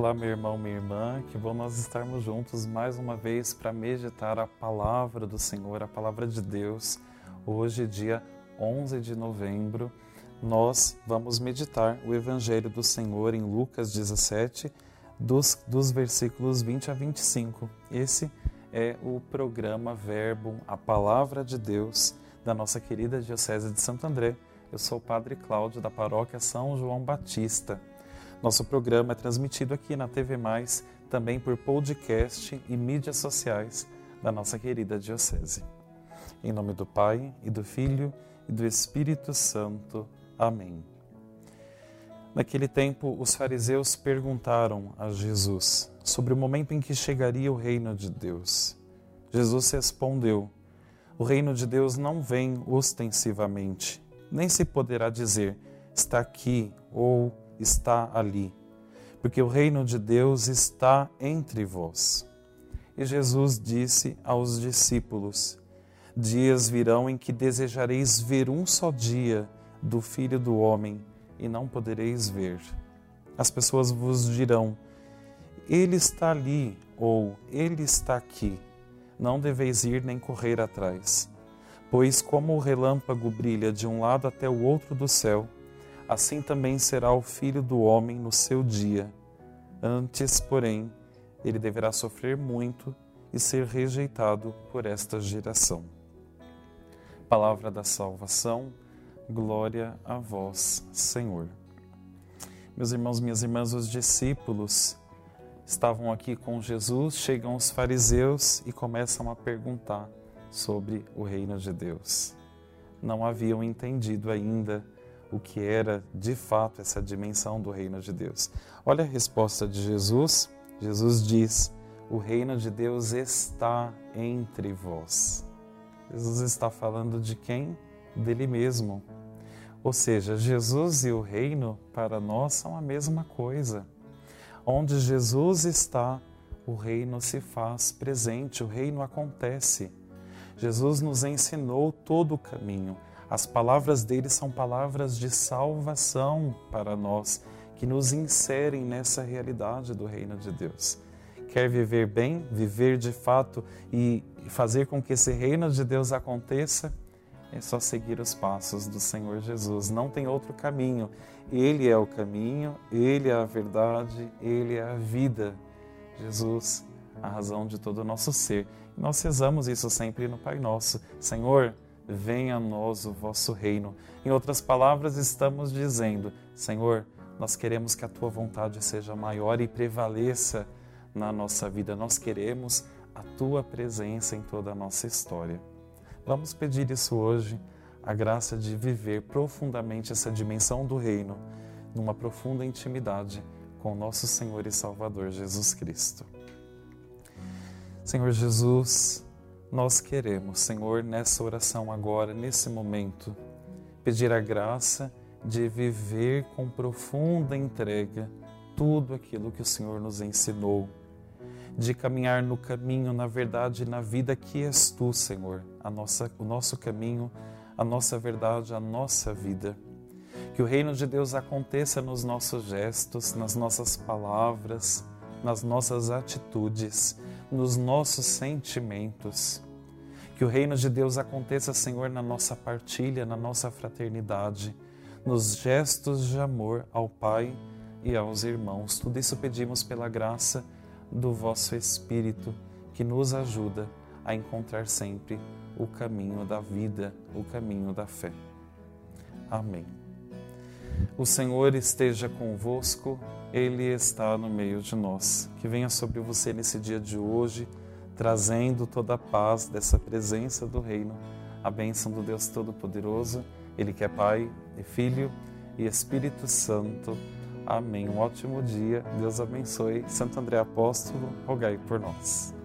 Olá, meu irmão, minha irmã, que bom nós estarmos juntos mais uma vez para meditar a palavra do Senhor, a palavra de Deus. Hoje, dia 11 de novembro, nós vamos meditar o Evangelho do Senhor em Lucas 17, dos, dos versículos 20 a 25. Esse é o programa Verbo, a Palavra de Deus, da nossa querida Diocese de Santo André. Eu sou o Padre Cláudio, da paróquia São João Batista. Nosso programa é transmitido aqui na TV Mais, também por podcast e mídias sociais da nossa querida Diocese. Em nome do Pai, e do Filho, e do Espírito Santo. Amém. Naquele tempo, os fariseus perguntaram a Jesus sobre o momento em que chegaria o reino de Deus. Jesus respondeu: O reino de Deus não vem ostensivamente, nem se poderá dizer está aqui ou está ali, porque o reino de Deus está entre vós. E Jesus disse aos discípulos: Dias virão em que desejareis ver um só dia do Filho do Homem e não podereis ver. As pessoas vos dirão: Ele está ali ou Ele está aqui. Não deveis ir nem correr atrás. Pois, como o relâmpago brilha de um lado até o outro do céu, assim também será o filho do homem no seu dia. Antes, porém, ele deverá sofrer muito e ser rejeitado por esta geração. Palavra da salvação, glória a vós, Senhor. Meus irmãos, minhas irmãs, os discípulos estavam aqui com Jesus, chegam os fariseus e começam a perguntar sobre o reino de Deus. Não haviam entendido ainda o que era de fato essa dimensão do reino de Deus. Olha a resposta de Jesus. Jesus diz: O reino de Deus está entre vós. Jesus está falando de quem? Dele mesmo. Ou seja, Jesus e o reino para nós são a mesma coisa. Onde Jesus está, o reino se faz presente, o reino acontece. Jesus nos ensinou todo o caminho as palavras dele são palavras de salvação para nós, que nos inserem nessa realidade do reino de Deus. Quer viver bem, viver de fato e fazer com que esse reino de Deus aconteça? É só seguir os passos do Senhor Jesus. Não tem outro caminho. Ele é o caminho, ele é a verdade, ele é a vida. Jesus, a razão de todo o nosso ser. nós rezamos isso sempre no Pai Nosso. Senhor, venha a nós o vosso reino. Em outras palavras, estamos dizendo: Senhor, nós queremos que a tua vontade seja maior e prevaleça na nossa vida. Nós queremos a tua presença em toda a nossa história. Vamos pedir isso hoje, a graça de viver profundamente essa dimensão do reino, numa profunda intimidade com nosso Senhor e Salvador Jesus Cristo. Senhor Jesus, nós queremos, Senhor, nessa oração agora, nesse momento, pedir a graça de viver com profunda entrega tudo aquilo que o Senhor nos ensinou, de caminhar no caminho, na verdade, na vida que és tu, Senhor, nossa, o nosso caminho, a nossa verdade, a nossa vida. Que o reino de Deus aconteça nos nossos gestos, nas nossas palavras, nas nossas atitudes, nos nossos sentimentos. Que o reino de Deus aconteça, Senhor, na nossa partilha, na nossa fraternidade, nos gestos de amor ao Pai e aos irmãos. Tudo isso pedimos pela graça do vosso Espírito, que nos ajuda a encontrar sempre o caminho da vida, o caminho da fé. Amém. O Senhor esteja convosco, Ele está no meio de nós. Que venha sobre você nesse dia de hoje, trazendo toda a paz dessa presença do Reino, a bênção do Deus Todo-Poderoso, Ele que é Pai e Filho e Espírito Santo. Amém. Um ótimo dia. Deus abençoe. Santo André Apóstolo, rogai por nós.